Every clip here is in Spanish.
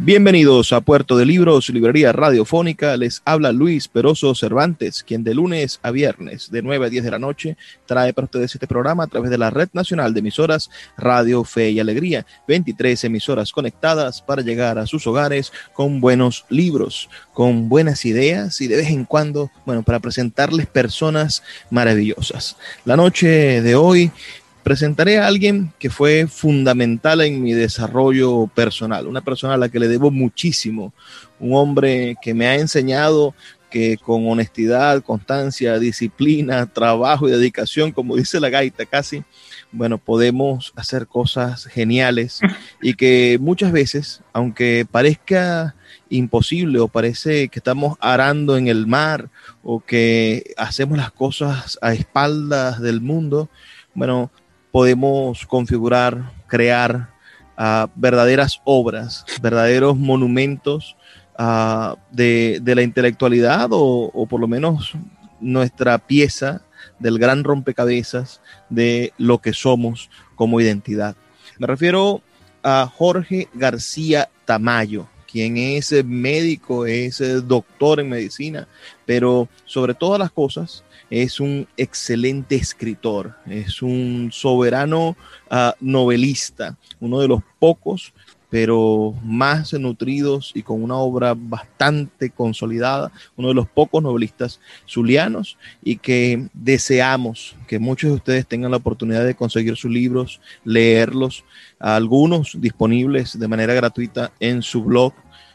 Bienvenidos a Puerto de Libros, Librería Radiofónica. Les habla Luis Peroso Cervantes, quien de lunes a viernes, de 9 a 10 de la noche, trae para ustedes este programa a través de la Red Nacional de Emisoras Radio Fe y Alegría. 23 emisoras conectadas para llegar a sus hogares con buenos libros, con buenas ideas y de vez en cuando, bueno, para presentarles personas maravillosas. La noche de hoy presentaré a alguien que fue fundamental en mi desarrollo personal, una persona a la que le debo muchísimo, un hombre que me ha enseñado que con honestidad, constancia, disciplina, trabajo y dedicación, como dice la gaita casi, bueno, podemos hacer cosas geniales y que muchas veces, aunque parezca imposible o parece que estamos arando en el mar o que hacemos las cosas a espaldas del mundo, bueno, podemos configurar, crear uh, verdaderas obras, verdaderos monumentos uh, de, la intelectualidad o, o, por lo menos nuestra pieza del gran rompecabezas de lo que somos como identidad. Me refiero a Jorge García Tamayo, quien es médico, es doctor en medicina, pero sobre todas las cosas es un excelente escritor, es un soberano uh, novelista, uno de los pocos, pero más nutridos y con una obra bastante consolidada, uno de los pocos novelistas zulianos y que deseamos que muchos de ustedes tengan la oportunidad de conseguir sus libros, leerlos, algunos disponibles de manera gratuita en su blog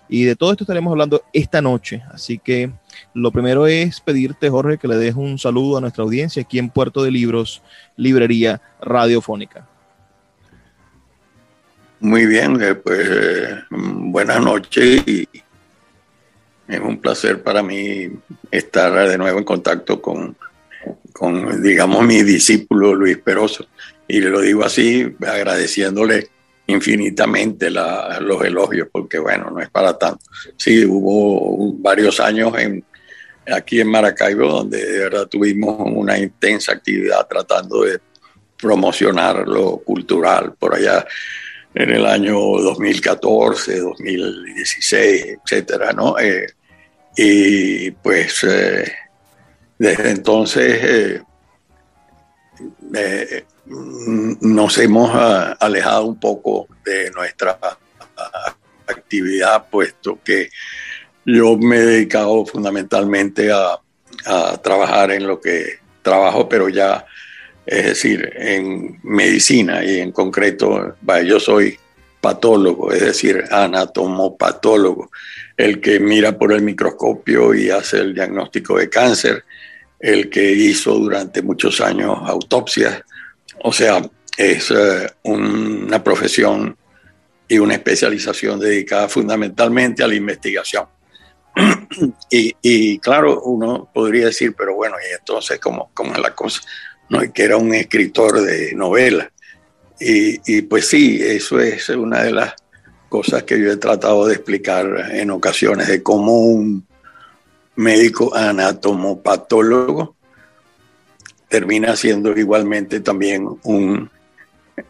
y de todo esto estaremos hablando esta noche. Así que lo primero es pedirte, Jorge, que le des un saludo a nuestra audiencia aquí en Puerto de Libros, Librería Radiofónica. Muy bien, eh, pues eh, buenas noches y es un placer para mí estar de nuevo en contacto con, con digamos, mi discípulo Luis Peroso. Y le lo digo así, agradeciéndole infinitamente la, los elogios, porque bueno, no es para tanto. Sí, hubo varios años en, aquí en Maracaibo donde de verdad tuvimos una intensa actividad tratando de promocionar lo cultural por allá en el año 2014, 2016, etcétera, ¿no? Eh, y pues eh, desde entonces eh, nos hemos ah, alejado un poco de nuestra ah, actividad, puesto que yo me he dedicado fundamentalmente a, a trabajar en lo que trabajo, pero ya, es decir, en medicina y en concreto, yo soy patólogo, es decir, anatomopatólogo, el que mira por el microscopio y hace el diagnóstico de cáncer, el que hizo durante muchos años autopsias o sea, es eh, una profesión y una especialización dedicada fundamentalmente a la investigación. y, claro, uno podría decir, pero bueno, y entonces, ¿cómo, cómo es la cosa? No, que era un escritor de novelas. Y, y, pues sí, eso es una de las cosas que yo he tratado de explicar en ocasiones, de cómo un médico anatomopatólogo termina siendo igualmente también un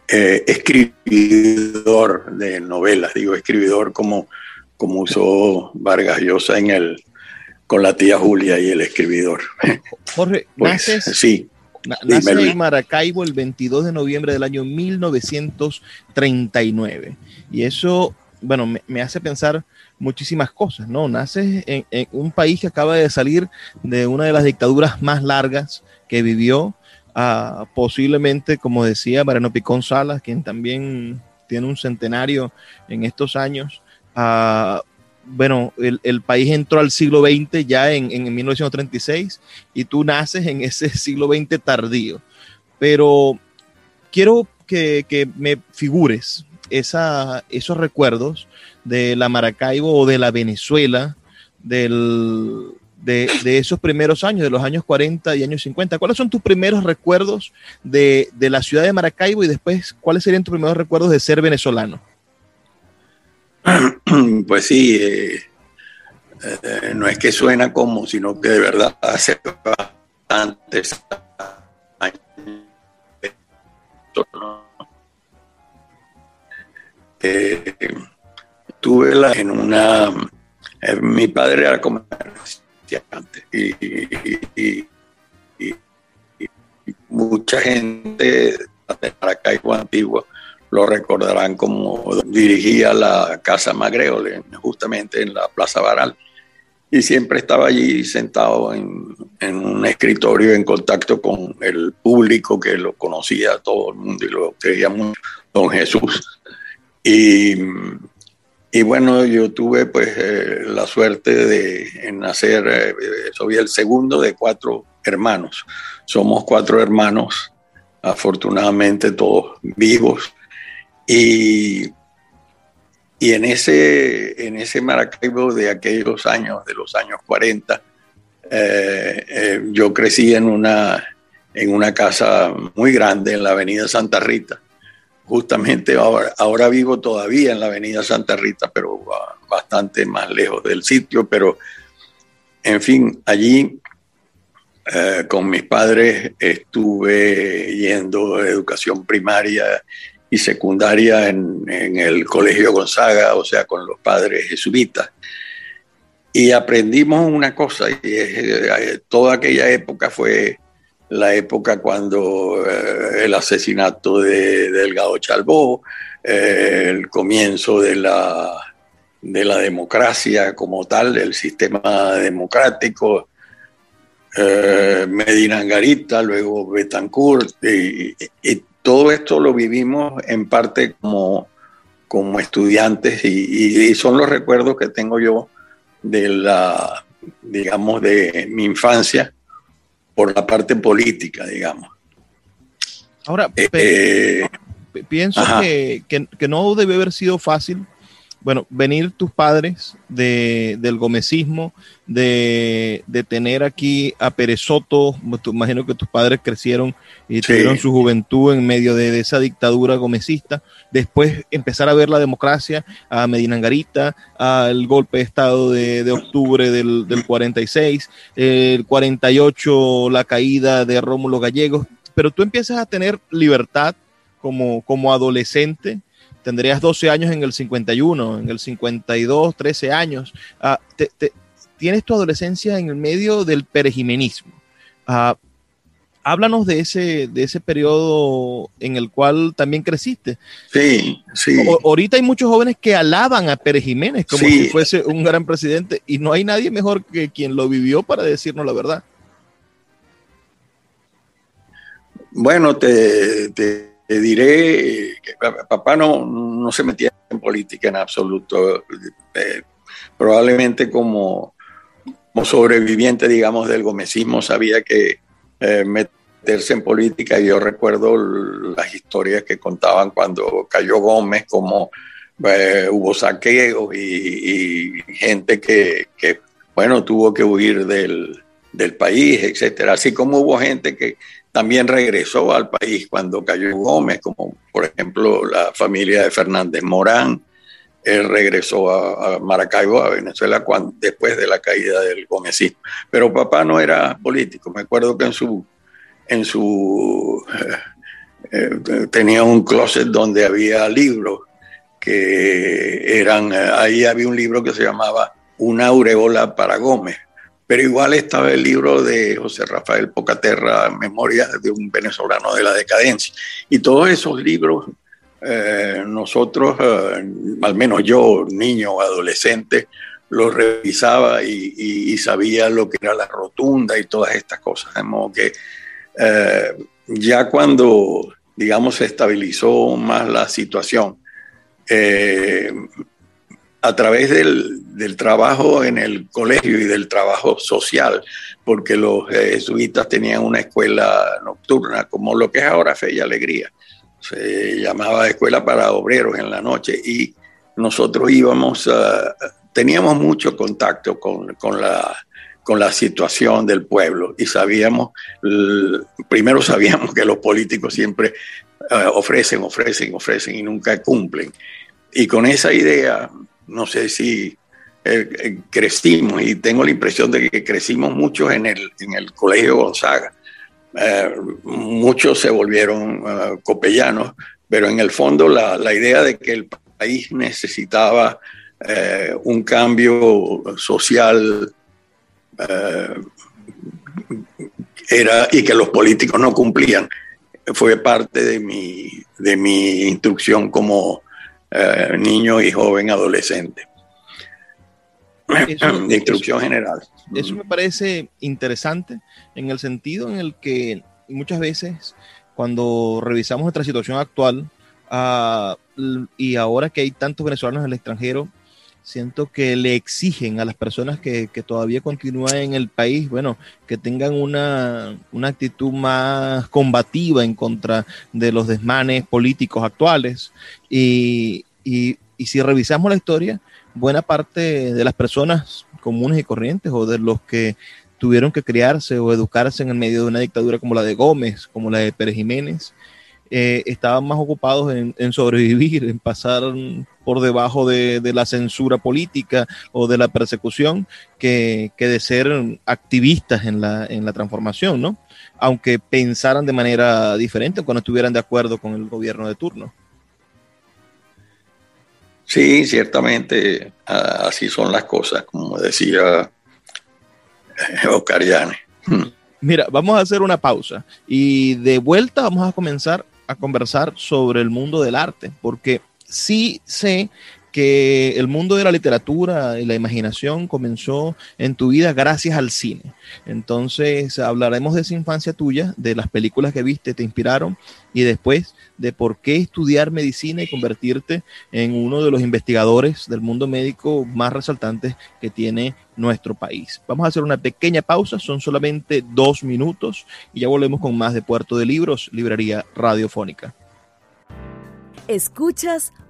eh, escribidor de novelas, digo escribidor como, como usó Vargas Llosa en el con la tía Julia y el escribidor. Jorge, pues, sí. nace en Maracaibo el 22 de noviembre del año 1939. Y eso, bueno, me, hace pensar muchísimas cosas, ¿no? Nace en, un país que acaba de salir de una de las dictaduras más largas que vivió, ah, posiblemente, como decía Mariano Picón Salas, quien también tiene un centenario en estos años. Uh, bueno, el, país entró al siglo XX ya en, 1936 y tú naces en ese siglo XX tardío. Pero quiero que, me figures esos recuerdos de la Maracaibo o de la Venezuela del, de, esos primeros años, de los años 40 y años 50. ¿Cuáles son tus primeros recuerdos de, de la ciudad de Maracaibo y después cuáles serían tus primeros recuerdos de ser venezolano? Pues sí, eh, eh, no es que suena como, sino que de verdad hace bastantes años. Eh, tuve la, en una. mi padre era comerciante y, mucha gente de Maracaibo Antigua lo recordarán como dirigía la Casa Magreole, justamente en la Plaza Baral. Y siempre estaba allí sentado en, un escritorio en contacto con el público que lo conocía todo el mundo y lo quería mucho, don Jesús. Y, y bueno, yo tuve pues eh, la suerte de nacer, eh, soy el segundo de cuatro hermanos. Somos cuatro hermanos, afortunadamente todos vivos y, y en, ese, en ese Maracaibo de aquellos años, de los años 40, eh, yo crecí en una, en una casa muy grande en la Avenida Santa Rita. Justamente ahora, vivo todavía en la Avenida Santa Rita, pero bastante más lejos del sitio. Pero, en fin, allí eh, con mis padres estuve yendo a educación primaria y secundaria en, el Colegio Gonzaga, o sea, con los padres jesuitas. Y aprendimos una cosa, y eh, toda aquella época fue la época cuando eh, el asesinato de, Delgado Chalbó, eh, el comienzo de la, de la democracia como tal, del sistema democrático, Medina Angarita, luego Betancourt, y, y, todo esto lo vivimos en parte como, como estudiantes y, son los recuerdos que tengo yo de la, digamos, de mi infancia por la parte política, digamos. Ahora, eh, pienso que, que, no debe haber sido fácil bueno, venir tus padres de, del gomecismo, de, tener aquí a Perezoto, imagino que tus padres crecieron y tuvieron su juventud en medio de, esa dictadura gomecista, después empezar a ver la democracia, a Medina Angarita, al golpe de Estado de, octubre del, del 46, el 48 la caída de Rómulo Gallegos, pero tú empiezas a tener libertad como, como adolescente, tendrías 12 años en el 51, en el 52, 13 años. Ah, tienes tu adolescencia en el medio del perejimenismo. Ah, háblanos de ese, de ese periodo en el cual también creciste. Sí, sí. ahorita hay muchos jóvenes que alaban a Pérez Jiménez como si fuese un gran presidente y no hay nadie mejor que quien lo vivió para decirnos la verdad. Bueno, te te diré que papá no, no se metía en política en absoluto. Eh, probablemente como, como, sobreviviente, digamos, del gomecismo, sabía que eh, meterse en política. Yo recuerdo las historias que contaban cuando cayó Gómez, como eh, hubo saqueos y, gente que, que, bueno, tuvo que huir del, del país, etcétera. Así como hubo gente que también regresó al país cuando cayó Gómez, como por ejemplo la familia de Fernández Morán. Él regresó a, Maracaibo, a Venezuela, después de la caída del gómezismo. Pero papá no era político. Me acuerdo que en su, en su eh, eh, tenía un closet donde había libros que eran, ahí había un libro que se llamaba Una aureola para Gómez, pero igual estaba el libro de José Rafael Pocaterra, Memorias de un venezolano de la decadencia. Y todos esos libros, eh, nosotros, eh, al menos yo, niño adolescente, los revisaba y, sabía lo que era la rotunda y todas estas cosas. De modo que eh, ya cuando, digamos, se estabilizó más la situación, a través del, trabajo en el colegio y del trabajo social, porque los jesuitas tenían una escuela nocturna, como lo que es ahora Fe y Alegría. Se llamaba Escuela para Obreros en la noche y nosotros íbamos, teníamos mucho contacto con, la, con la situación del pueblo y sabíamos, primero sabíamos que los políticos siempre eh, ofrecen, ofrecen, ofrecen y nunca cumplen. Y con esa idea no sé si eh, eh, crecimos y tengo la impresión de que crecimos mucho en el, en el Colegio Gonzaga. Eh, muchos se volvieron copellanos, pero en el fondo la, la, idea de que el país necesitaba un cambio social era, y que los políticos no cumplían fue parte de mi, de mi instrucción como eh, niño y joven adolescente. de instrucción general. Eso me parece interesante en el sentido en el que muchas veces cuando revisamos nuestra situación actual ah, y ahora que hay tantos venezolanos en el extranjero, siento que le exigen a las personas que, todavía continúan en el país, bueno, que tengan una, actitud más combativa en contra de los desmanes políticos actuales. Y, y, si revisamos la historia, buena parte de las personas comunes y corrientes o de los que tuvieron que criarse o educarse en el medio de una dictadura como la de Gómez, como la de Pérez Jiménez, eh, estaban más ocupados en, sobrevivir, en pasar por debajo de, la censura política o de la persecución, que, de ser activistas en la, en la transformación, ¿no? Aunque pensaran de manera diferente cuando estuvieran de acuerdo con el gobierno de turno. Sí, ciertamente así son las cosas, como decía Oscar Llanes. Mira, vamos a hacer una pausa y de vuelta vamos a comenzar a conversar sobre el mundo del arte, porque sí sé que el mundo de la literatura y la imaginación comenzó en tu vida gracias al cine. Entonces hablaremos de esa infancia tuya, de las películas que viste, te inspiraron y después de por qué estudiar medicina y convertirte en uno de los investigadores del mundo médico más resaltantes que tiene nuestro país. Vamos a hacer una pequeña pausa, son solamente dos minutos y ya volvemos con más de Puerto de Libros, Librería Radiofónica. Escuchas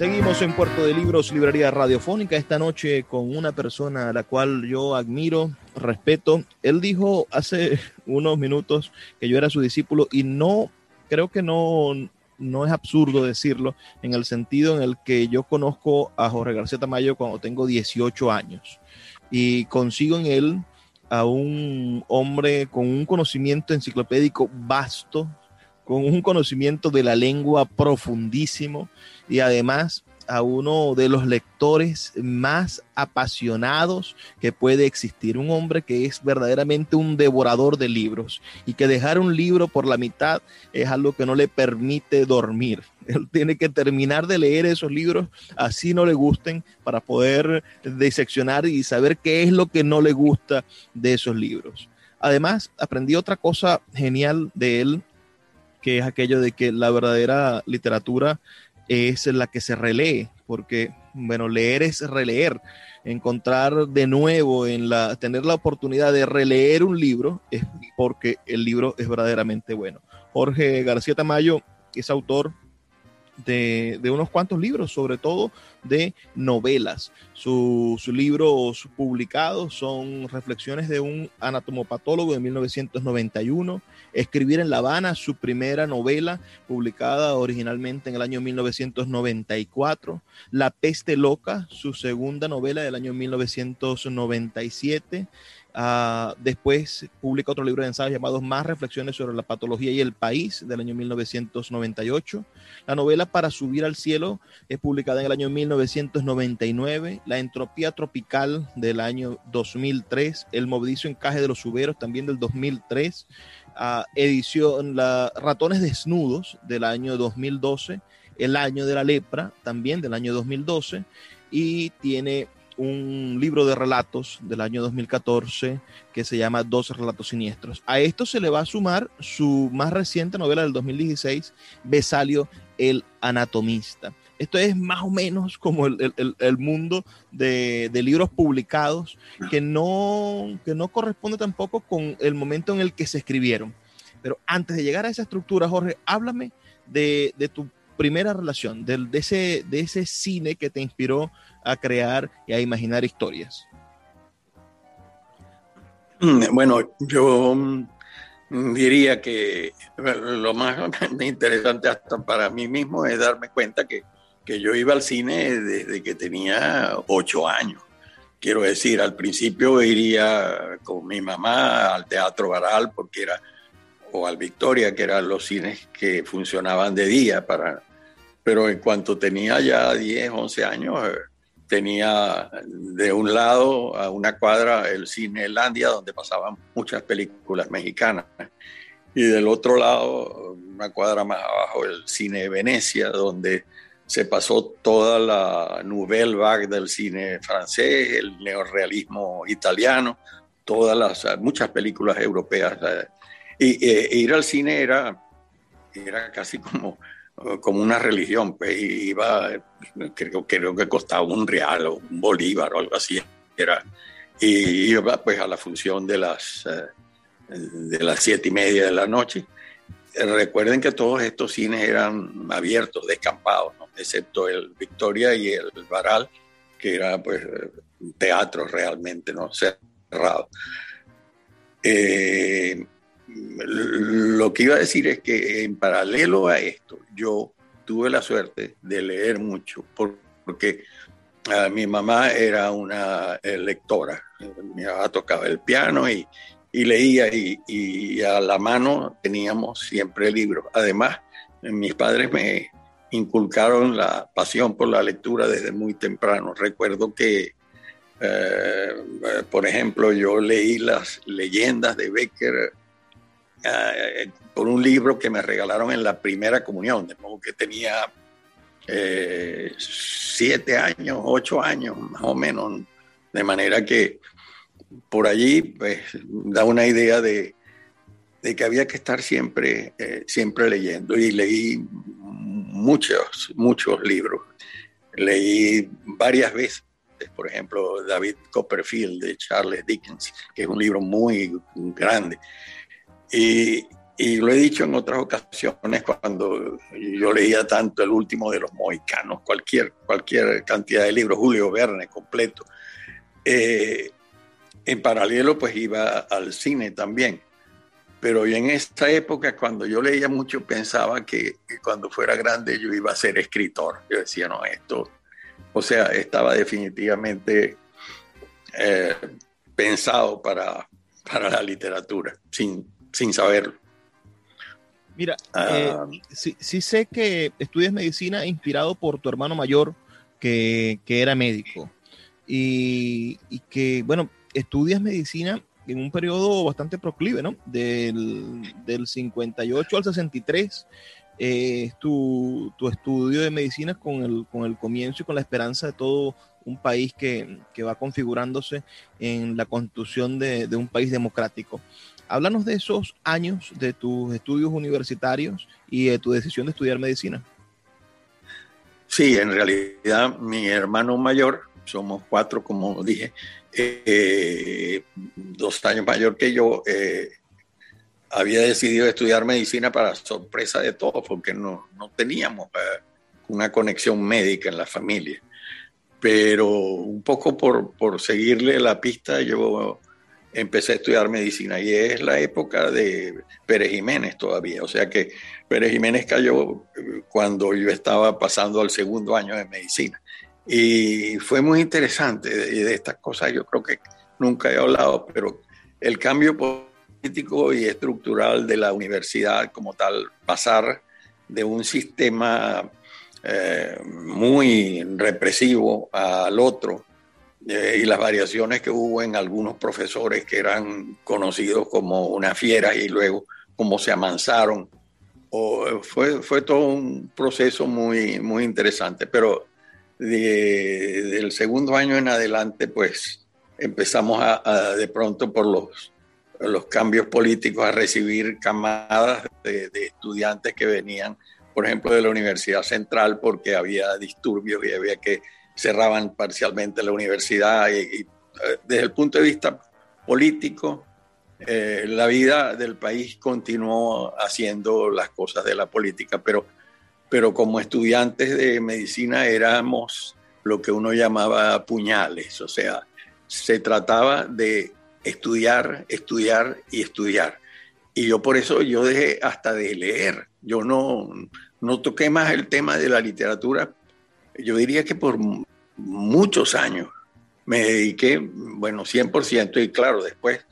Seguimos en Puerto de Libros, Librería Radiofónica, esta noche con una persona a la cual yo admiro, respeto. Él dijo hace unos minutos que yo era su discípulo y no, creo que no, no es absurdo decirlo, en el sentido en el que yo conozco a Jorge García Tamayo cuando tengo 18 años y consigo en él a un hombre con un conocimiento enciclopédico vasto, con un conocimiento de la lengua profundísimo y además a uno de los lectores más apasionados que puede existir. Un hombre que es verdaderamente un devorador de libros y que dejar un libro por la mitad es algo que no le permite dormir. Él tiene que terminar de leer esos libros, así no le gusten, para poder diseccionar y saber qué es lo que no le gusta de esos libros. Además, aprendí otra cosa genial de él que es aquello de que la verdadera literatura es la que se relee, porque, bueno, leer es releer. Encontrar de nuevo, en la, tener la oportunidad de releer un libro es porque el libro es verdaderamente bueno. Jorge García Tamayo es autor de, unos cuantos libros, sobre todo de novelas. sus libros publicados son Reflexiones de un anatomopatólogo de 1991, Escribir en La Habana, su primera novela publicada originalmente en el año 1994, La peste loca, su segunda novela del año 1997, Uh, después publica otro libro de ensayos llamado Más reflexiones sobre la patología y el país del año 1998. La novela Para subir al cielo es publicada en el año 1999. La entropía tropical del año 2003. El movedizo encaje de los suberos también del 2003. Uh, edición la, Ratones desnudos del año 2012. El año de la lepra también del año 2012. Y tiene un libro de relatos del año 2014 que se llama Dos relatos siniestros. A esto se le va a sumar su más reciente novela del 2016, Besalio el anatomista. Esto es más o menos como el, mundo de, libros publicados que no, que no corresponde tampoco con el momento en el que se escribieron. Pero antes de llegar a esa estructura, Jorge, háblame de, de tu primera relación, de, ese, de ese cine que te inspiró a crear y a imaginar historias? Mm, bueno, yo mm, diría que lo más interesante hasta para mí mismo es darme cuenta que, yo iba al cine desde que tenía ocho años. Quiero decir, al principio iría con mi mamá al Teatro Baral porque era, o al Victoria, que eran los cines que funcionaban de día para... Pero en cuanto tenía ya 10, 11 años, tenía de un lado a una cuadra el cine Landia, donde pasaban muchas películas mexicanas, y del otro lado, una cuadra más abajo, el cine Venecia, donde se pasó toda la nouvelle vague del cine francés, el neorrealismo italiano, todas las muchas películas europeas. Y, e ir al cine era, era casi como como una religión, pues iba, creo, creo que costaba un real o un bolívar o algo así, era, y iba pues a la función de las, eh, de las siete y media de la noche. Recuerden que todos estos cines eran abiertos, descampados, excepto el Victoria y el Baral, que era pues teatro realmente, ¿no? cerrado. Eh, lo que iba a decir es que en paralelo a esto, yo tuve la suerte de leer mucho, porque ah, mi mamá era una lectora, mi mamá tocaba el piano y, leía y, a la mano teníamos siempre libros. Además, mis padres me inculcaron la pasión por la lectura desde muy temprano. Recuerdo que, eh, por ejemplo, yo leí las leyendas de Becker eh, por un libro que me regalaron en la primera comunión, de modo que tenía eh, siete años, ocho años más o menos, de manera que por allí pues, da una idea de, que había que estar siempre, eh, siempre leyendo y leí muchos, muchos libros. Leí varias veces, por ejemplo, David Copperfield de Charles Dickens, que es un libro muy grande. Y, lo he dicho en otras ocasiones cuando yo leía tanto el último de los mohicanos, cualquier, cualquier cantidad de libros, Julio Verne completo. Eh, en paralelo pues iba al cine también. Pero en esta época cuando yo leía mucho pensaba que, cuando fuera grande yo iba a ser escritor. Yo decía, no, esto, o sea, estaba definitivamente eh, pensado para, para la literatura, sin, sin saberlo. Mira, ah. eh, sí, sé que estudias medicina inspirado por tu hermano mayor que, era médico y, que, bueno, estudias medicina en un periodo bastante proclive, ¿no? Del, del 58 al 63 eh, es tu, estudio de medicina con el, con el comienzo y con la esperanza de todo un país que, va configurándose en la constitución de, de un país democrático. Háblanos de esos años de tus estudios universitarios y de tu decisión de estudiar medicina. Sí, en realidad mi hermano mayor, somos cuatro, como dije, eh, dos años mayor que yo, eh, había decidido estudiar medicina para sorpresa de todos, porque no, teníamos una conexión médica en la familia. Pero un poco por, por seguirle la pista, yo empecé a estudiar medicina y es la época de Pérez Jiménez todavía. O sea que Pérez Jiménez cayó cuando yo estaba pasando al segundo año de medicina. Y fue muy interesante de estas cosas, yo creo que nunca he hablado, pero el cambio político y estructural de la universidad como tal, pasar de un sistema eh, muy represivo al otro eh, y las variaciones que hubo en algunos profesores que eran conocidos como una fiera y luego cómo se amansaron. O, fue, fue todo un proceso muy, muy interesante, pero del segundo año en adelante, pues empezamos a, de pronto por los, los cambios políticos a recibir camadas de, estudiantes que venían, por ejemplo, de la Universidad Central porque había disturbios y había que cerraban parcialmente la universidad y, eh, desde el punto de vista político, eh, la vida del país continuó haciendo las cosas de la política, pero, pero como estudiantes de medicina éramos lo que uno llamaba puñales, o sea, se trataba de estudiar, estudiar y estudiar. Y yo por eso yo dejé hasta de leer. Yo no, no toqué más el tema de la literatura. Yo diría que por muchos años me dediqué, bueno, 100%, y claro, después,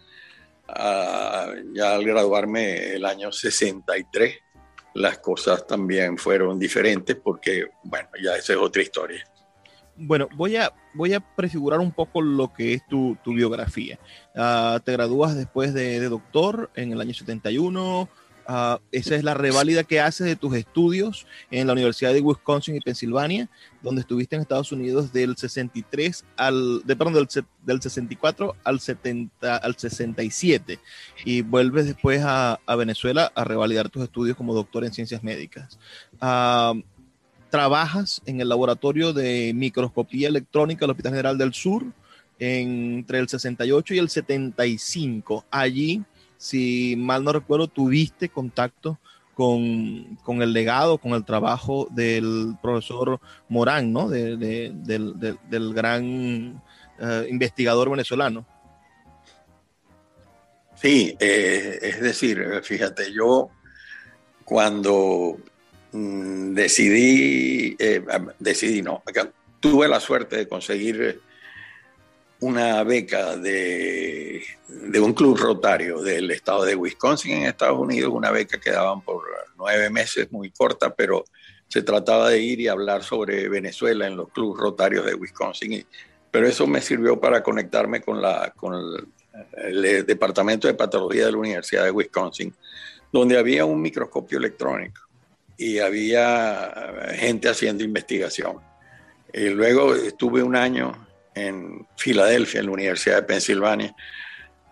ya al graduarme el año 63, las cosas también fueron diferentes porque, bueno, ya esa es otra historia. Bueno, voy a, voy a prefigurar un poco lo que es tu, biografía. Ah, te gradúas después de, doctor en el año 71. Ah, esa es la reválida que haces de tus estudios en la Universidad de Wisconsin y Pensilvania, donde estuviste en Estados Unidos del 63 al, de, perdón, del 64 al, 70, al 67. Y vuelves después a, Venezuela a revalidar tus estudios como doctor en ciencias médicas. Ah, trabajas en el laboratorio de microscopía electrónica del Hospital General del Sur entre el 68 y el 75. Allí, si mal no recuerdo, tuviste contacto con, el legado, con el trabajo del profesor Morán, ¿no? del, gran eh, investigador venezolano. Sí, eh, es decir, fíjate, yo cuando Mm, decidí, eh, decidí no, tuve la suerte de conseguir una beca de, de, un club rotario del estado de Wisconsin en Estados Unidos, una beca que daban por nueve meses, muy corta, pero se trataba de ir y hablar sobre Venezuela en los clubes rotarios de Wisconsin. pero eso me sirvió para conectarme con, la, con el Departamento de Patología de la Universidad de Wisconsin, donde había un microscopio electrónico y había gente haciendo investigación. Y luego estuve un año en Filadelfia, en la Universidad de Pensilvania,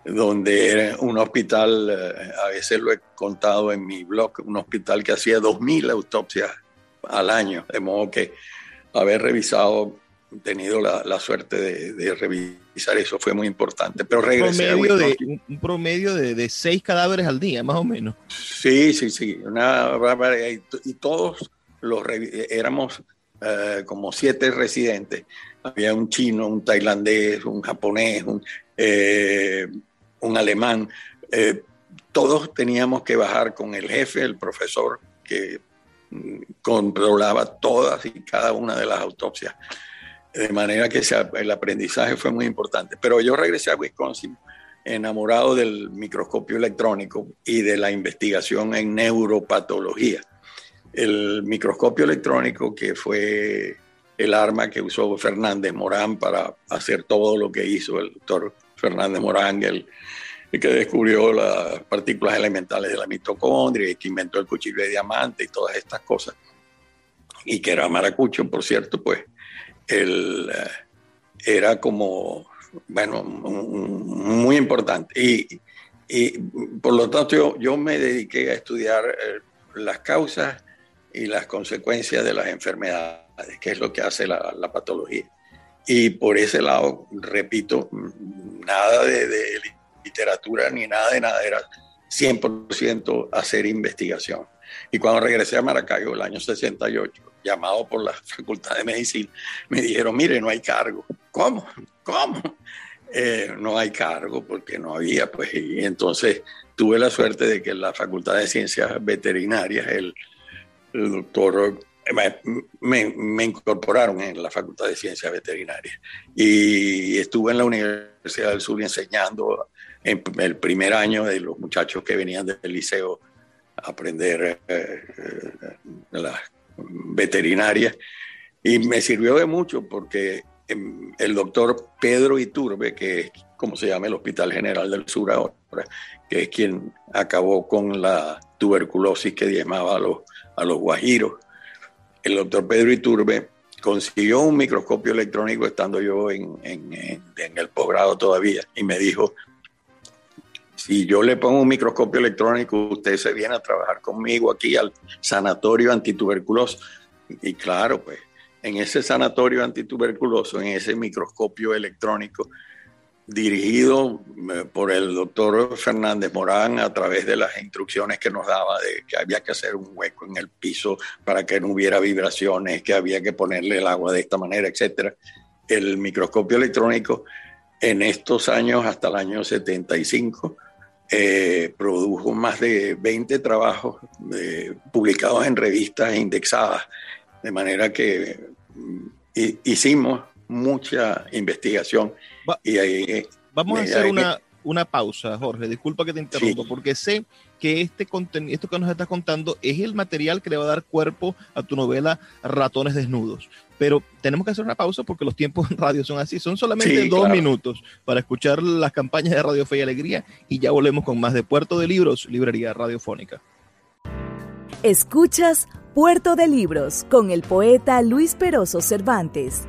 donde era un hospital, eh, a veces lo he contado en mi blog, un hospital que hacía 2.000 autopsias al año, de modo que haber revisado, tenido la, suerte de, revisar eso fue muy importante. Pero regresé promedio de, un promedio de, de, seis cadáveres al día, más o menos. Sí, sí, sí. Una, y todos los éramos eh, como siete residentes. Había un chino, un tailandés, un japonés, un, eh, un alemán. Eh, todos teníamos que bajar con el jefe, el profesor, que mm, controlaba todas y cada una de las autopsias. De manera que el aprendizaje fue muy importante. Pero yo regresé a Wisconsin enamorado del microscopio electrónico y de la investigación en neuropatología. El microscopio electrónico, que fue el arma que usó Fernández Morán para hacer todo lo que hizo el doctor Fernández Morán, el, que descubrió las partículas elementales de la mitocondria y que inventó el cuchillo de diamante y todas estas cosas. Y que era maracucho, por cierto, pues él eh, era como bueno, muy importante. Y, por lo tanto yo, me dediqué a estudiar eh, las causas y las consecuencias de las enfermedades, que es lo que hace la, patología. Y por ese lado, repito, nada de, literatura ni nada de nada, era 100% hacer investigación. Y cuando regresé a Maracaibo, el año 68, llamado por la Facultad de Medicina, me dijeron, mire, no hay cargo. ¿Cómo? ¿Cómo? Eh, no hay cargo porque no había, pues, entonces tuve la suerte de que la Facultad de Ciencias Veterinarias, el, doctor, me, incorporaron en la Facultad de Ciencias Veterinarias. Y estuve en la Universidad del Sur enseñando en el primer año de los muchachos que venían del liceo a aprender eh, eh, las veterinarias. Y me sirvió de mucho porque em, el doctor Pedro Iturbe, que es como se llama el Hospital General del Sur ahora, que es quien acabó con la tuberculosis que diezmaba a los, a los guajiros. El doctor Pedro Iturbe consiguió un microscopio electrónico estando yo en, en, el posgrado todavía y me dijo, si yo le pongo un microscopio electrónico, usted se viene a trabajar conmigo aquí al sanatorio antituberculoso. Y claro, pues en ese sanatorio antituberculoso, en ese microscopio electrónico, dirigido eh, por el doctor Fernández Morán a través de las instrucciones que nos daba de que había que hacer un hueco en el piso para que no hubiera vibraciones, que había que ponerle el agua de esta manera, etcétera. El microscopio electrónico en estos años hasta el año 75 eh, produjo más de 20 trabajos eh, publicados en revistas indexadas, de manera que mm, hicimos mucha investigación. y ahí, Vamos a hacer una, una pausa, Jorge. Disculpa que te interrumpa, porque sé que este contenido, esto que nos estás contando es el material que le va a dar cuerpo a tu novela Ratones Desnudos. Pero tenemos que hacer una pausa porque los tiempos en radio son así. Son solamente dos minutos para escuchar las campañas de Radio Fe y Alegría y ya volvemos con más de Puerto de Libros, Librería Radiofónica. Escuchas Puerto de Libros con el poeta Luis Peroso Cervantes.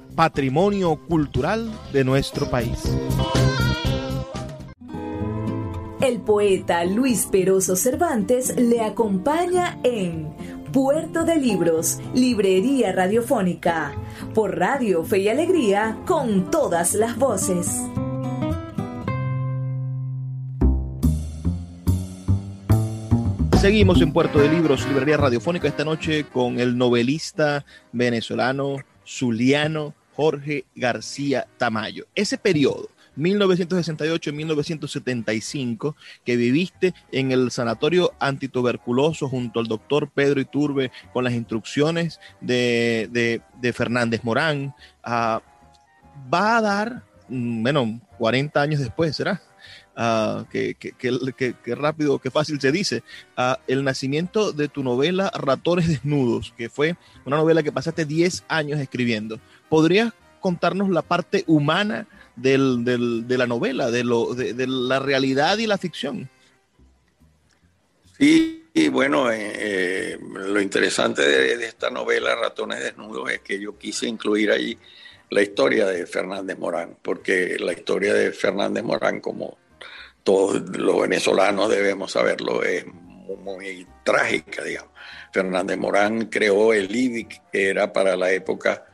patrimonio cultural de nuestro país. El poeta Luis Peroso Cervantes le acompaña en Puerto de Libros, Librería Radiofónica, por Radio Fe y Alegría, con todas las voces. Seguimos en Puerto de Libros, Librería Radiofónica, esta noche con el novelista venezolano Zuliano Jorge García Tamayo. Ese periodo, 1968-1975, que viviste en el sanatorio antituberculoso junto al doctor Pedro Iturbe con las instrucciones de, Fernández Morán, ah, va a dar, mm, bueno, 40 años después, ¿será? Uh, que, rápido, que fácil se dice, uh, el nacimiento de tu novela Ratones Desnudos, que fue una novela que pasaste 10 años escribiendo. ¿Podrías contarnos la parte humana de la novela, de, la realidad y la ficción? Sí, y bueno, eh, eh, lo interesante de, esta novela, Ratones Desnudos, es que yo quise incluir allí la historia de Fernández Morán, porque la historia de Fernández Morán, como todos los venezolanos debemos saberlo, es muy, muy trágica, digamos. Fernández Morán creó el IBIC, que era para la época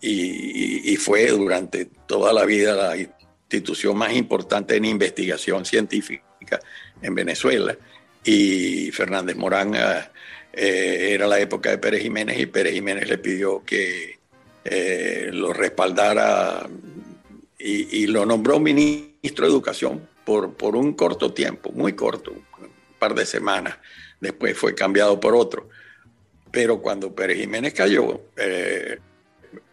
y, fue durante toda la vida la institución más importante en investigación científica en Venezuela. Y Fernández Morán eh, eh, era la época de Pérez Jiménez y Pérez Jiménez le pidió que eh, lo respaldara y, lo nombró ministro de Educación por, por un corto tiempo, muy corto, un par de semanas. Después fue cambiado por otro. Pero cuando Pérez Jiménez cayó,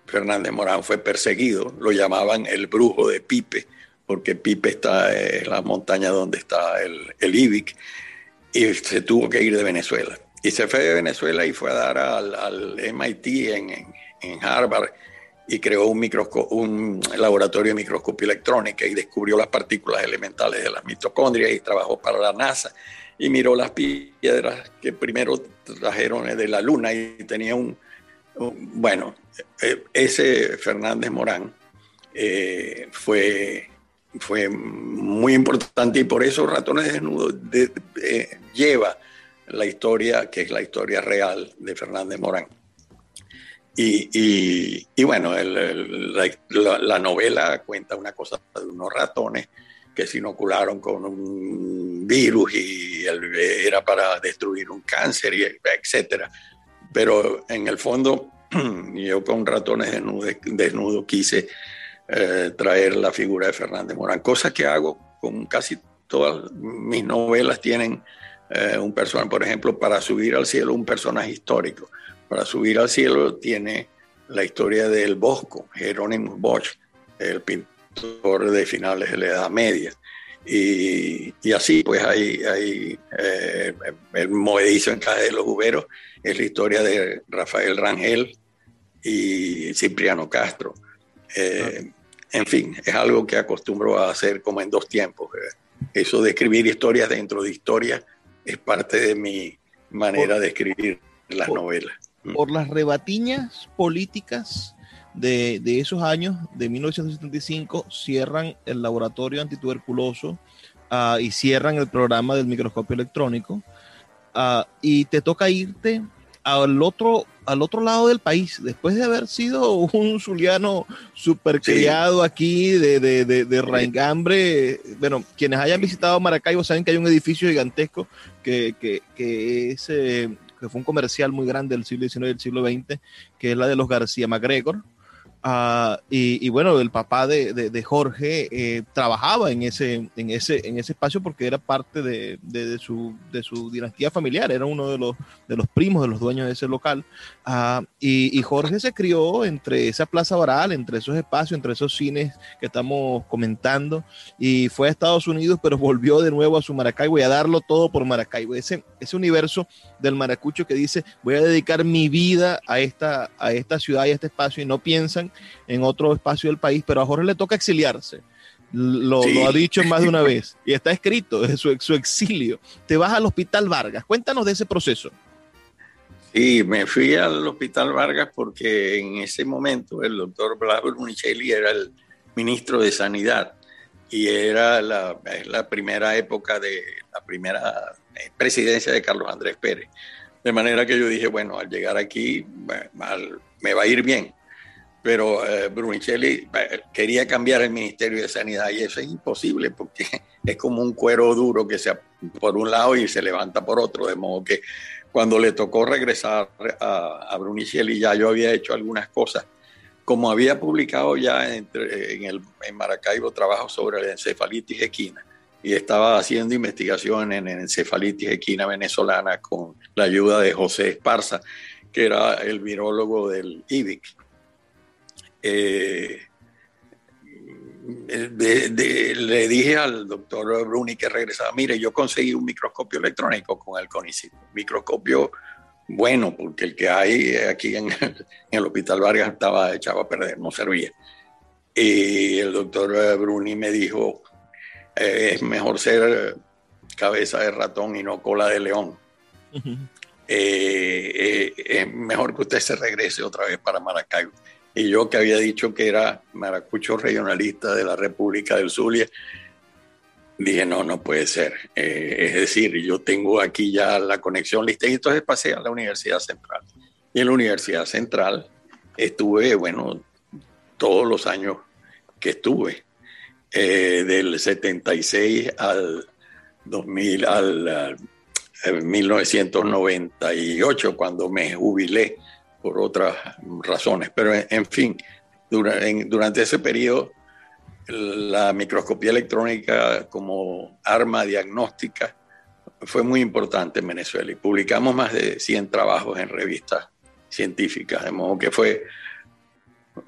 Fernández Morán fue perseguido, lo llamaban el brujo de Pipe, porque Pipe está en la montaña donde está el, el IBIC, y se tuvo que ir de Venezuela. Y se fue de Venezuela y fue a dar al, MIT en, en, Harvard y creó un, un laboratorio de microscopía electrónica y descubrió las partículas elementales de las mitocondrias y trabajó para la NASA y miró las piedras que primero trajeron de la Luna y tenía un, bueno, eh, ese Fernández Morán eh, fue, fue muy importante y por eso Ratones Desnudos lleva la historia, que es la historia real de Fernández Morán. Y, bueno, la, novela cuenta una cosa de unos ratones que se inocularon con un virus y era para destruir un cáncer, y etcétera. Pero en el fondo, yo con ratones desnudo quise eh, traer la figura de Fernández Morán, cosa que hago con casi todas mis novelas tienen eh, un personaje, por ejemplo, para subir al cielo un personaje histórico. Para subir al cielo tiene la historia del Bosco, Jerónimo Bosch, el pintor de finales de la Edad Media. Y, y así, pues hay, hay eh, el movedizo en Caja de los Uberos, es la historia de Rafael Rangel y Cipriano Castro. Eh, en fin, es algo que acostumbro a hacer como en dos tiempos. Eso de escribir historias dentro de historias es parte de mi manera de escribir las novelas. Mm. Por las rebatiñas políticas de, esos años, de 1975, cierran el laboratorio antituberculoso uh, y cierran el programa del microscopio electrónico. Uh, y te toca irte al otro, al otro lado del país, después de haber sido un zuliano super criado aquí de, de, de, de Raingambre. Bueno, quienes hayan visitado Maracaibo saben que hay un edificio gigantesco que, que, que es, eh, que fue un comercial muy grande del siglo XIX y del siglo XX, que es la de los García MacGregor Ah, y, bueno, el papá de, Jorge eh, trabajaba en ese, en, ese, en ese espacio porque era parte de, su, de su dinastía familiar, era uno de los, de los primos de los dueños de ese local. Ah, y, Jorge se crió entre esa plaza Baral, entre esos espacios, entre esos cines que estamos comentando, y fue a Estados Unidos, pero volvió de nuevo a su Maracaibo y a darlo todo por Maracaibo. Ese, ese universo del maracucho que dice, voy a dedicar mi vida a esta, a esta ciudad y a este espacio, y no piensan en otro espacio del país, pero a Jorge le toca exiliarse. Lo, ha dicho más de una vez y está escrito de su, su exilio. Te vas al Hospital Vargas. Cuéntanos de ese proceso. Sí, me fui al Hospital Vargas porque en ese momento el doctor Blas Brunicelli era el ministro de Sanidad y era la, la primera época de la primera eh, presidencia de Carlos Andrés Pérez. De manera que yo dije, bueno, al llegar aquí me va a ir bien pero eh, Brunicelli eh, quería cambiar el Ministerio de Sanidad y eso es imposible porque es como un cuero duro que se por un lado y se levanta por otro, de modo que cuando le tocó regresar a, a Brunicelli ya yo había hecho algunas cosas, como había publicado ya en, el, en Maracaibo trabajo sobre la encefalitis equina y estaba haciendo investigación en encefalitis equina venezolana con la ayuda de José Esparza, que era el virólogo del IBIC eh, le dije al doctor Bruni que regresaba, mire, yo conseguí un microscopio electrónico con el CONICIT, microscopio bueno, porque el que hay aquí en el, Hospital Vargas estaba echado a perder, no servía. Y el doctor Bruni me dijo, eh, es mejor ser cabeza de ratón y no cola de león. Eh, es mejor que usted se regrese otra vez para Maracaibo. Y yo que había dicho que era maracucho regionalista de la República del Zulia, dije, no, no puede ser. Eh, es decir, yo tengo aquí ya la conexión lista y entonces pasé a la Universidad Central. Y en la Universidad Central estuve, bueno, todos los años que estuve, eh, del 76 al 2000, al 1998, cuando me jubilé por otras razones. Pero en, fin, durante ese periodo, la microscopía electrónica como arma diagnóstica fue muy importante en Venezuela y publicamos más de 100 trabajos en revistas científicas, de modo que fue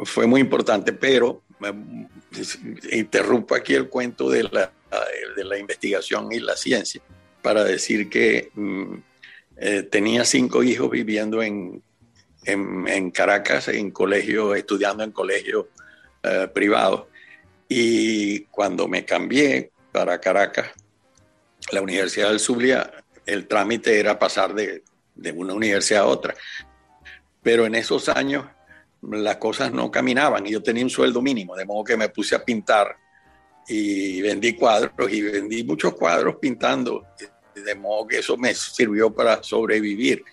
fue muy importante, pero interrumpo aquí el cuento de la, de la investigación y la ciencia para decir que mm, eh, tenía cinco hijos viviendo en, en, Caracas, en colegio, estudiando en colegios eh, privados. Y cuando me cambié para Caracas, la Universidad del Zulia, el trámite era pasar de, de una universidad a otra. Pero en esos años las cosas no caminaban y yo tenía un sueldo mínimo, de modo que me puse a pintar y vendí cuadros y vendí muchos cuadros pintando, de modo que eso me sirvió para sobrevivir.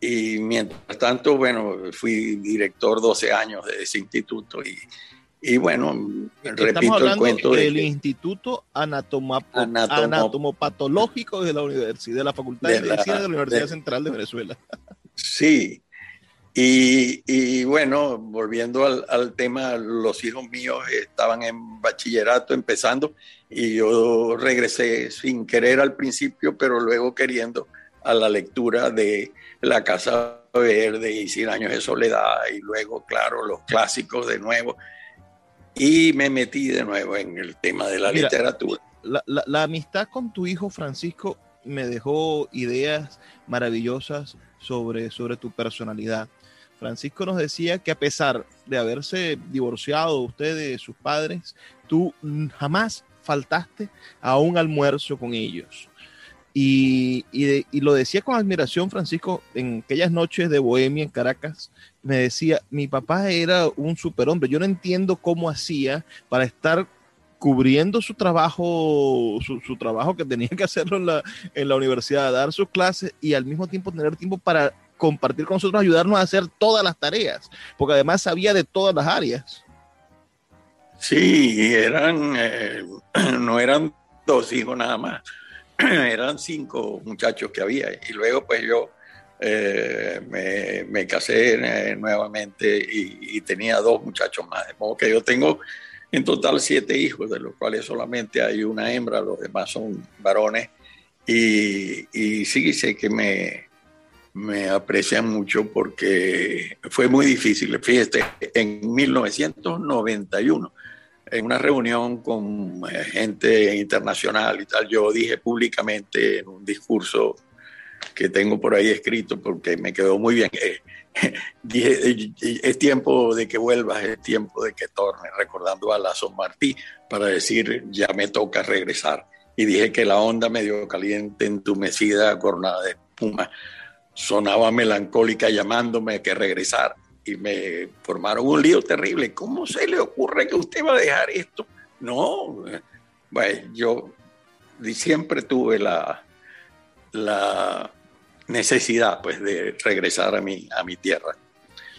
Y mientras tanto, bueno, fui director 12 años de ese instituto y, y bueno, repito el cuento del Instituto Anatomopatológico de la Universidad, de la Facultad de, Medicina de la Universidad Central de Venezuela. Sí, y, bueno, volviendo al, tema, los hijos míos estaban en bachillerato empezando y yo regresé sin querer al principio, pero luego queriendo a la lectura de La Casa Verde y Cien Años de Soledad y luego, claro, los clásicos de nuevo. Y me metí de nuevo en el tema de la literatura. La, la amistad con tu hijo Francisco me dejó ideas maravillosas sobre, sobre tu personalidad. Francisco nos decía que a pesar de haberse divorciado usted de sus padres, tú jamás faltaste a un almuerzo con ellos. Y, lo decía con admiración Francisco en aquellas noches de Bohemia en Caracas. Me decía, mi papá era un superhombre. Yo no entiendo cómo hacía para estar cubriendo su trabajo, su, trabajo que tenía que hacerlo en la, en la universidad, dar sus clases y al mismo tiempo tener tiempo para compartir con nosotros, ayudarnos a hacer todas las tareas, porque además sabía de todas las áreas. Sí, eran, eh, no eran dos hijos nada más, eran cinco muchachos que había. Y luego pues yo eh, me, casé eh, nuevamente y, tenía dos muchachos más. De modo que yo tengo en total siete hijos, de los cuales solamente hay una hembra, los demás son varones. Y, y sí, sé que me, me aprecian mucho porque fue muy difícil. Fíjate, en 1991, en una reunión con eh, gente internacional y tal, yo dije públicamente en un discurso que tengo por ahí escrito porque me quedó muy bien. Eh, dije, es tiempo de que vuelvas, es tiempo de que tornes, recordando a Lazo Martí para decir, ya me toca regresar. Y dije que la onda medio caliente, entumecida, cornada de espuma, sonaba melancólica llamándome que regresara y me formaron un lío terrible. ¿Cómo se le ocurre que usted va a dejar esto? No, bueno, yo siempre tuve la, la necesidad pues de regresar a mi, a mi tierra.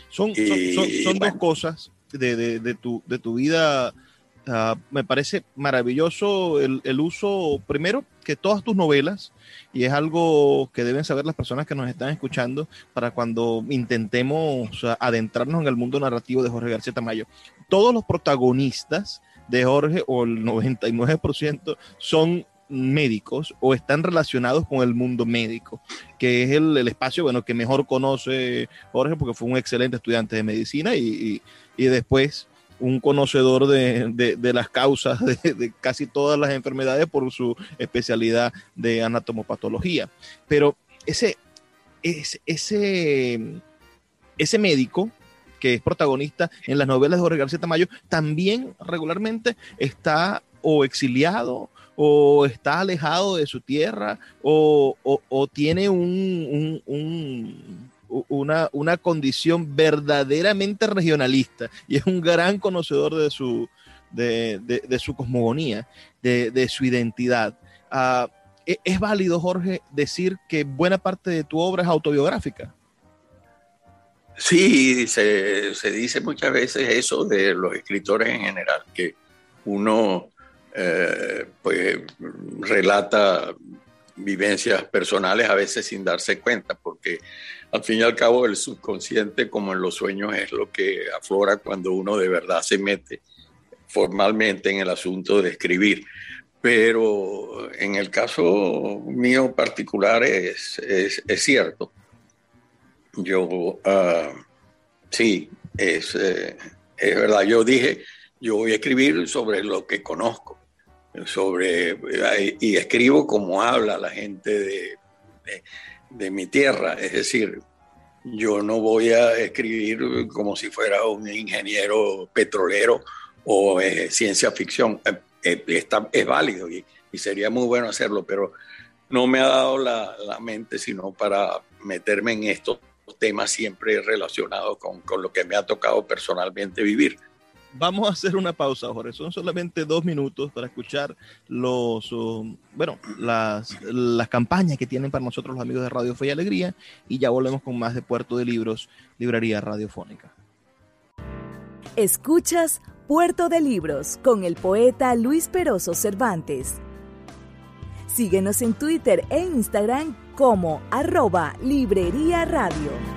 Son, son, dos cosas de, de, tu, de tu vida. Ah, me parece maravilloso el, el uso, primero, que todas tus novelas y es algo que deben saber las personas que nos están escuchando para cuando intentemos adentrarnos en el mundo narrativo de Jorge García Tamayo. Todos los protagonistas de Jorge, o el 99%, son médicos o están relacionados con el mundo médico, que es el, espacio bueno, que mejor conoce Jorge porque fue un excelente estudiante de medicina y, y después un conocedor de, las causas de, casi todas las enfermedades por su especialidad de anatomopatología. Pero ese, ese, ese, ese médico que es protagonista en las novelas de Jorge García Tamayo, también regularmente está o exiliado o está alejado de su tierra o, tiene un, una, una condición verdaderamente regionalista y es un gran conocedor de su, de, de, su cosmogonía, de, de, su identidad. Uh, ¿Es válido, Jorge, decir que buena parte de tu obra es autobiográfica? Sí, se, se dice muchas veces eso de los escritores en general, que uno eh, pues relata vivencias personales a veces sin darse cuenta, porque al fin y al cabo el subconsciente, como en los sueños, es lo que aflora cuando uno de verdad se mete formalmente en el asunto de escribir. Pero en el caso mío particular es, es, cierto. Yo, uh, sí, es, eh, es verdad, yo dije, yo voy a escribir sobre lo que conozco, sobre, y escribo como habla la gente de, de, mi tierra, es decir, yo no voy a escribir como si fuera un ingeniero petrolero o eh, ciencia ficción, eh, eh, está, es válido y, y, sería muy bueno hacerlo, pero no me ha dado la, la mente sino para meterme en estos temas siempre relacionados con, con lo que me ha tocado personalmente vivir. Vamos a hacer una pausa, Jorge. Son solamente dos minutos para escuchar los, um, bueno, las, las campañas que tienen para nosotros los amigos de Radio Fe y Alegría y ya volvemos con más de Puerto de Libros, Librería Radiofónica. Escuchas Puerto de Libros con el poeta Luis Peroso Cervantes. Síguenos en Twitter e Instagram como arroba Librería Radio.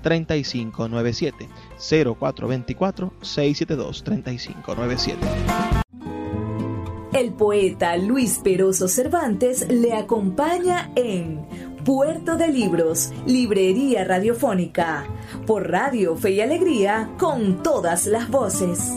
3597 0424 672 3597. El poeta Luis Peroso Cervantes le acompaña en Puerto de Libros, Librería Radiofónica, por Radio Fe y Alegría, con todas las voces.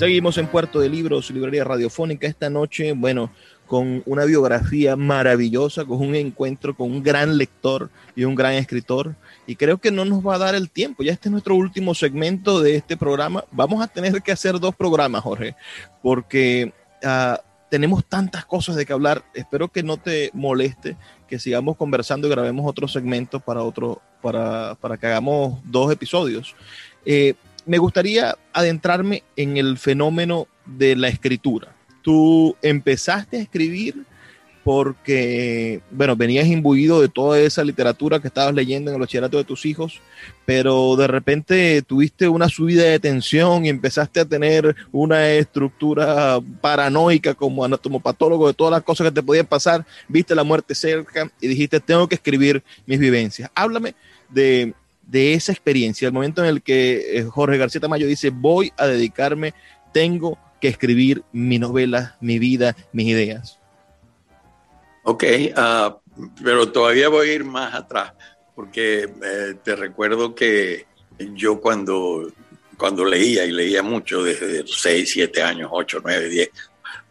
Seguimos en Puerto de Libros, librería radiofónica esta noche, bueno, con una biografía maravillosa, con un encuentro con un gran lector y un gran escritor. Y creo que no nos va a dar el tiempo. Ya este es nuestro último segmento de este programa. Vamos a tener que hacer dos programas, Jorge, porque uh, tenemos tantas cosas de que hablar. Espero que no te moleste que sigamos conversando y grabemos otros segmentos para otro, para, para que hagamos dos episodios. Eh, me gustaría adentrarme en el fenómeno de la escritura. Tú empezaste a escribir porque, bueno, venías imbuido de toda esa literatura que estabas leyendo en el bachillerato de tus hijos, pero de repente tuviste una subida de tensión y empezaste a tener una estructura paranoica como anatomopatólogo de todas las cosas que te podían pasar, viste la muerte cerca y dijiste, tengo que escribir mis vivencias. Háblame de de esa experiencia, el momento en el que eh, Jorge García Tamayo dice, voy a dedicarme, tengo que escribir mi novela, mi vida, mis ideas. Ok, uh, pero todavía voy a ir más atrás, porque eh, te recuerdo que yo cuando, cuando leía, y leía mucho desde 6, 7 años, 8, 9, 10,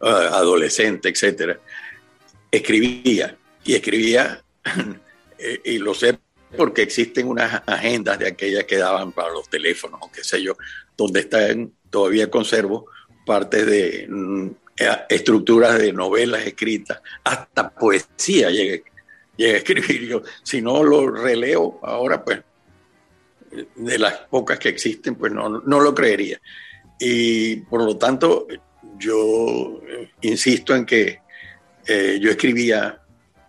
adolescente, etcétera, escribía, y escribía, y lo sé porque existen unas agendas de aquellas que daban para los teléfonos o qué sé yo, donde están, todavía conservo partes de mm, eh, estructuras de novelas escritas, hasta poesía llegué, a escribir yo. Si no lo releo ahora, pues de las pocas que existen, pues no, no lo creería. Y por lo tanto, yo insisto en que eh, yo escribía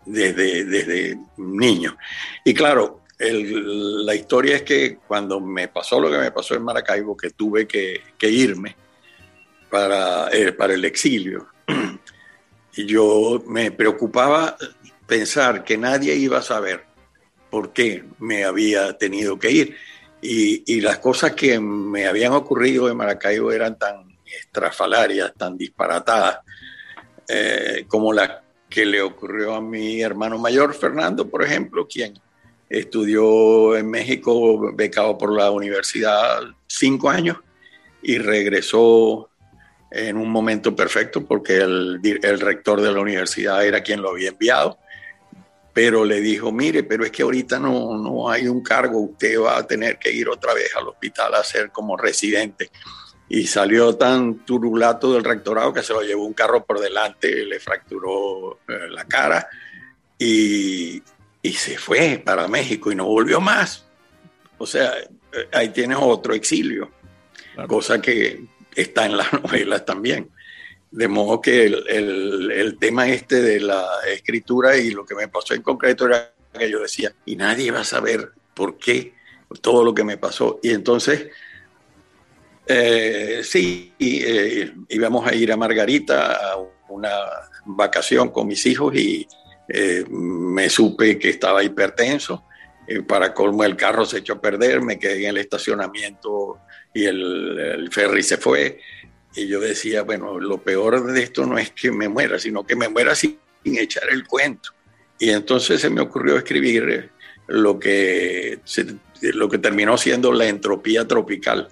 desde, desde niño. Y claro, la historia es que cuando me pasó lo que me pasó en Maracaibo, que tuve que, irme para, eh, para el exilio, y yo me preocupaba pensar que nadie iba a saber por qué me había tenido que ir. Y, y, las cosas que me habían ocurrido en Maracaibo eran tan estrafalarias, tan disparatadas, eh, como las que le ocurrió a mi hermano mayor, Fernando, por ejemplo, quien estudió en México becado por la universidad cinco años y regresó en un momento perfecto porque el, el rector de la universidad era quien lo había enviado pero le dijo, mire, pero es que ahorita no, no hay un cargo, usted va a tener que ir otra vez al hospital a ser como residente. Y salió tan turulato del rectorado que se lo llevó un carro por delante, le fracturó eh, la cara y, y se fue para México y no volvió más. O sea, eh, ahí tienes otro exilio, cosa que está en las novelas también. De modo que el, el, tema este de la escritura y lo que me pasó en concreto era que yo decía, y nadie va a saber por qué todo lo que me pasó. Y entonces, eh, sí, eh, íbamos a ir a Margarita a una vacación con mis hijos y eh, me supe que estaba hipertenso. para colmo el carro se echó a perder, me quedé en el estacionamiento y el, el ferry se fue y yo decía, bueno, lo peor de esto no es que me muera, sino que me muera sin echar el cuento. Y entonces se me ocurrió escribir lo que, lo que terminó siendo la entropía tropical,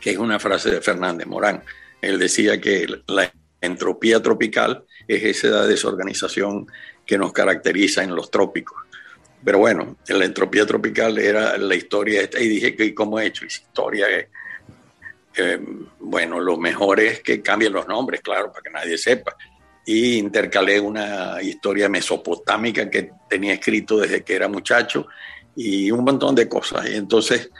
que es una frase de Fernández Morán. Él decía que la entropía tropical es esa desorganización que nos caracteriza en los trópicos. Pero bueno, la entropía tropical era la historia esta, y dije que cómo he hecho, esa historia bueno, lo mejor es que cambien los nombres, claro, para que nadie sepa. Y intercalé una historia mesopotámica que tenía escrito desde que era muchacho y un montón de cosas. Y entonces,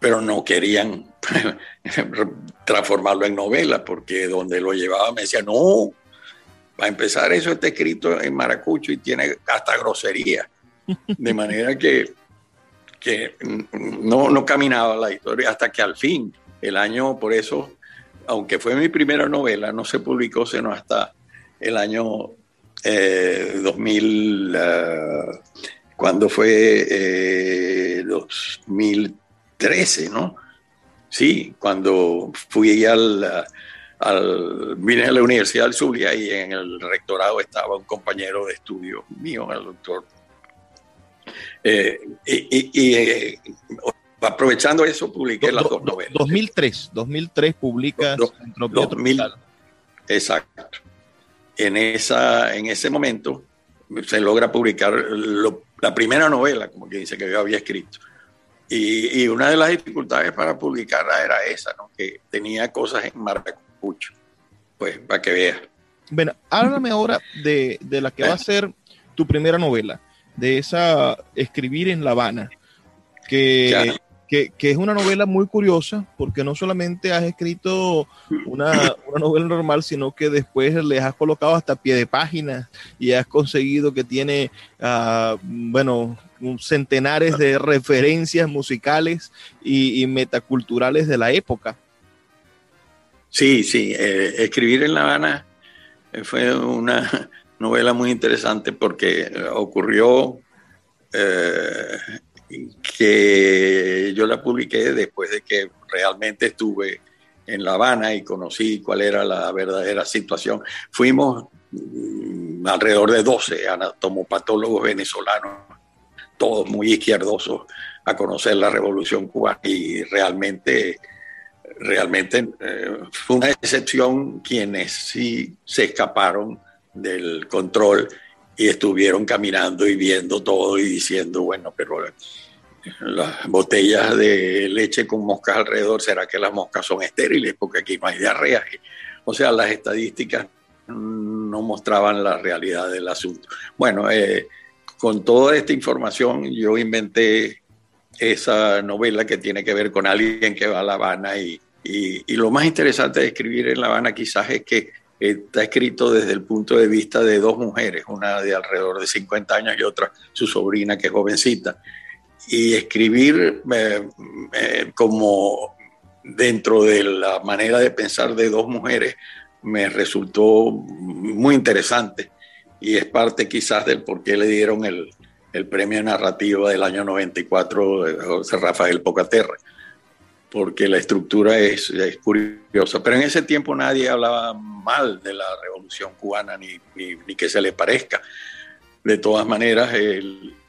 pero no querían transformarlo en novela, porque donde lo llevaba me decía, no, para empezar eso está escrito en maracucho y tiene hasta grosería. De manera que, que no, no caminaba la historia hasta que al fin el año, por eso, aunque fue mi primera novela, no se publicó sino hasta el año 2000, eh, eh, cuando fue 2013, eh, ¿no? Sí, cuando fui al, al, vine a la Universidad del Zulia y en el rectorado estaba un compañero de estudio mío, el doctor. Y, aprovechando eso, publiqué las dos novelas. 2003, 2003 publica Exacto. En, esa, en ese momento se logra publicar la primera novela, como que dice que yo había escrito. Y, una de las dificultades para publicarla era esa, ¿no? que tenía cosas en maracucho. Pues, para que veas. Bueno, háblame ahora de, de la que va a ser tu primera novela, de esa Escribir en La Habana, que que, es una novela muy curiosa porque no solamente has escrito una, novela normal, sino que después le has colocado hasta pie de página y has conseguido que tiene, uh, bueno, centenares de referencias musicales y, metaculturales de la época. Sí, sí, eh, escribir en La Habana fue una novela muy interesante porque ocurrió eh, que yo la publiqué después de que realmente estuve en La Habana y conocí cuál era la verdadera situación. Fuimos mm, alrededor de 12 anatomopatólogos venezolanos, todos muy izquierdosos, a conocer la revolución cubana y realmente, realmente eh, fue una excepción quienes sí se escaparon del control y estuvieron caminando y viendo todo y diciendo, bueno, pero las botellas de leche con moscas alrededor, ¿será que las moscas son estériles? Porque aquí no hay diarrea. O sea, las estadísticas no mostraban la realidad del asunto. Bueno, eh, con toda esta información yo inventé esa novela que tiene que ver con alguien que va a La Habana y, y lo más interesante de escribir en La Habana quizás es que está escrito desde el punto de vista de dos mujeres, una de alrededor de 50 años y otra su sobrina que es jovencita. Y escribir eh, eh, como dentro de la manera de pensar de dos mujeres me resultó muy interesante y es parte quizás del por qué le dieron el, el premio narrativo del año 94 de José Rafael Pocaterra porque la estructura es, curiosa. Pero en ese tiempo nadie hablaba mal de la revolución cubana ni, ni, que se le parezca. De todas maneras,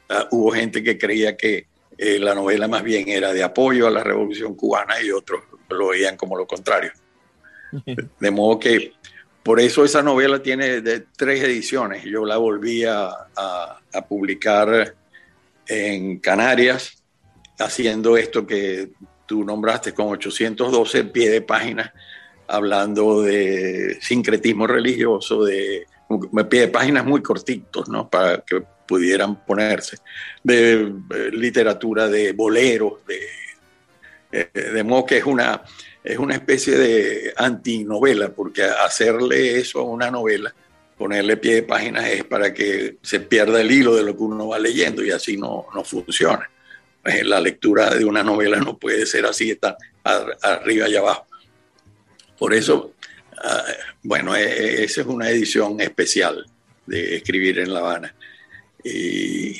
ah, hubo gente que creía que eh, la novela más bien era de apoyo a la revolución cubana y otros lo veían como lo contrario. De modo que por eso esa novela tiene de tres ediciones. Yo la volví a, a publicar en Canarias, haciendo esto que tú nombraste con 812 pie de página, hablando de sincretismo religioso, de pie de páginas muy cortitos, ¿no? Para que pudieran ponerse, de eh, literatura de boleros, de, eh, de modo que es una, es una especie de antinovela, porque hacerle eso a una novela, ponerle pie de páginas es para que se pierda el hilo de lo que uno va leyendo y así no, no funciona. Eh, la lectura de una novela no puede ser así, está arriba y abajo. Por eso, ah, bueno, e, e, esa es una edición especial de Escribir en La Habana. Y,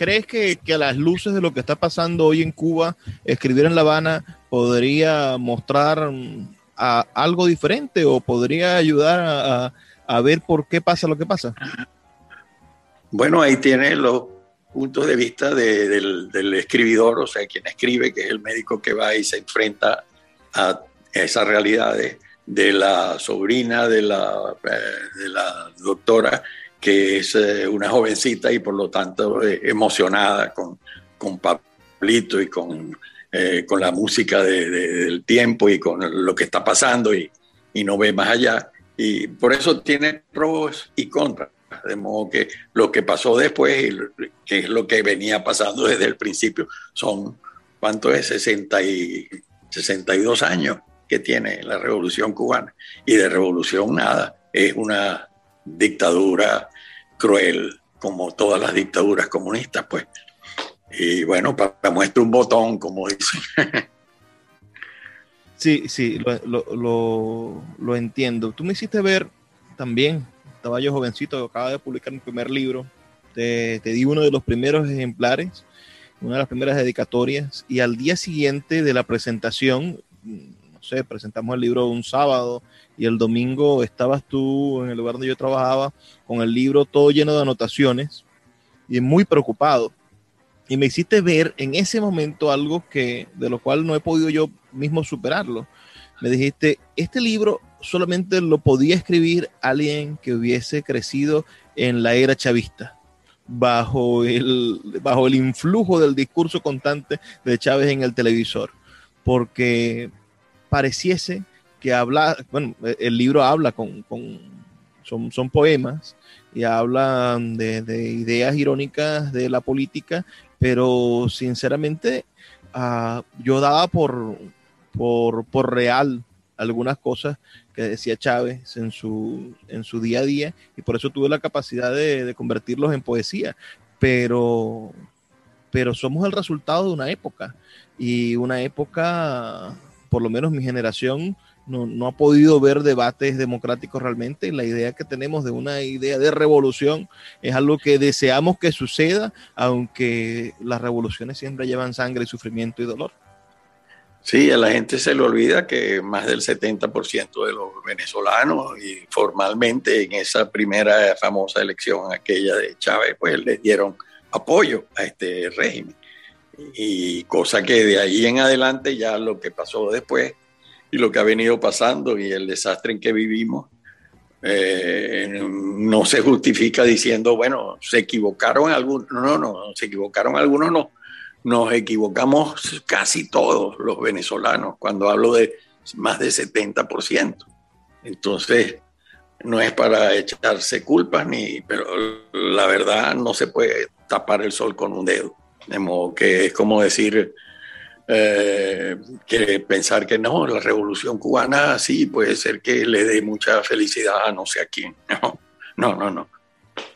¿Crees que, a las luces de lo que está pasando hoy en Cuba, Escribir en La Habana podría mostrar mm, algo diferente o podría ayudar a, ver por qué pasa lo que pasa? Bueno, ahí tiene los puntos de vista del, del, escribidor, o sea, quien escribe, que es el médico que va y se enfrenta a esas realidades de la sobrina de la, eh, doctora, que es eh, una jovencita y por lo tanto eh, emocionada con, con Pablito y con, con la música del tiempo y con lo que está pasando y, y no ve más allá. Y por eso tiene pros y contras. De modo que lo que pasó después, que es lo que venía pasando desde el principio, son, ¿cuánto es? 60 y, 62 años que tiene la revolución cubana. Y de revolución nada, es una dictadura cruel, como todas las dictaduras comunistas, pues. Y bueno, para muestra un botón, como dicen. Sí, sí, lo, lo, lo, entiendo. Tú me hiciste ver también estaba yo jovencito, acaba de publicar mi primer libro, te, te, di uno de los primeros ejemplares, una de las primeras dedicatorias, y al día siguiente de la presentación, no sé, presentamos el libro un sábado y el domingo estabas tú en el lugar donde yo trabajaba con el libro todo lleno de anotaciones y muy preocupado. Y me hiciste ver en ese momento algo que de lo cual no he podido yo mismo superarlo. Me dijiste, este libro solamente lo podía escribir alguien que hubiese crecido en la era chavista, bajo el, bajo el influjo del discurso constante de Chávez en el televisor, porque pareciese que habla, bueno, el libro habla con, son, son poemas y hablan de, ideas irónicas de la política, pero sinceramente ah, yo daba por, por, por real algunas cosas que decía Chávez en su, en su día a día y por eso tuve la capacidad de, convertirlos en poesía. Pero, pero somos el resultado de una época y una época, por lo menos mi generación, no, no, ha podido ver debates democráticos realmente. La idea que tenemos de una idea de revolución es algo que deseamos que suceda, aunque las revoluciones siempre llevan sangre, sufrimiento y dolor. Sí, a la gente se le olvida que más del 70% de los venezolanos, y formalmente en esa primera famosa elección, aquella de Chávez, pues les dieron apoyo a este régimen. Y cosa que de ahí en adelante ya lo que pasó después y lo que ha venido pasando y el desastre en que vivimos, eh, no se justifica diciendo, bueno, se equivocaron algunos, no, no, no, se equivocaron algunos, no nos equivocamos casi todos los venezolanos, cuando hablo de más de 70%. Entonces, no es para echarse culpas, ni, pero la verdad no se puede tapar el sol con un dedo. De modo que es como decir eh, que pensar que no, la revolución cubana sí puede ser que le dé mucha felicidad a no sé a quién. No, no, no. no.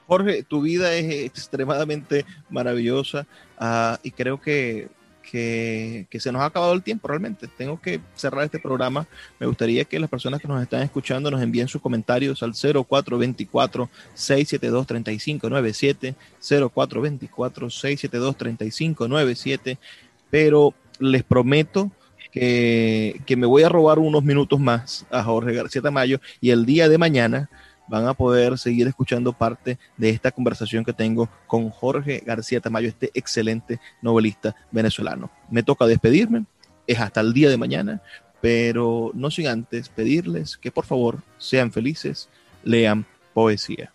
Jorge, tu vida es extremadamente maravillosa uh, y creo que, que, se nos ha acabado el tiempo realmente. Tengo que cerrar este programa. Me gustaría que las personas que nos están escuchando nos envíen sus comentarios al 0424-672-3597, 0424-672-3597, pero les prometo que, que me voy a robar unos minutos más a Jorge García Tamayo y el día de mañana van a poder seguir escuchando parte de esta conversación que tengo con Jorge García Tamayo, este excelente novelista venezolano. Me toca despedirme, es hasta el día de mañana, pero no sin antes pedirles que por favor sean felices, lean poesía.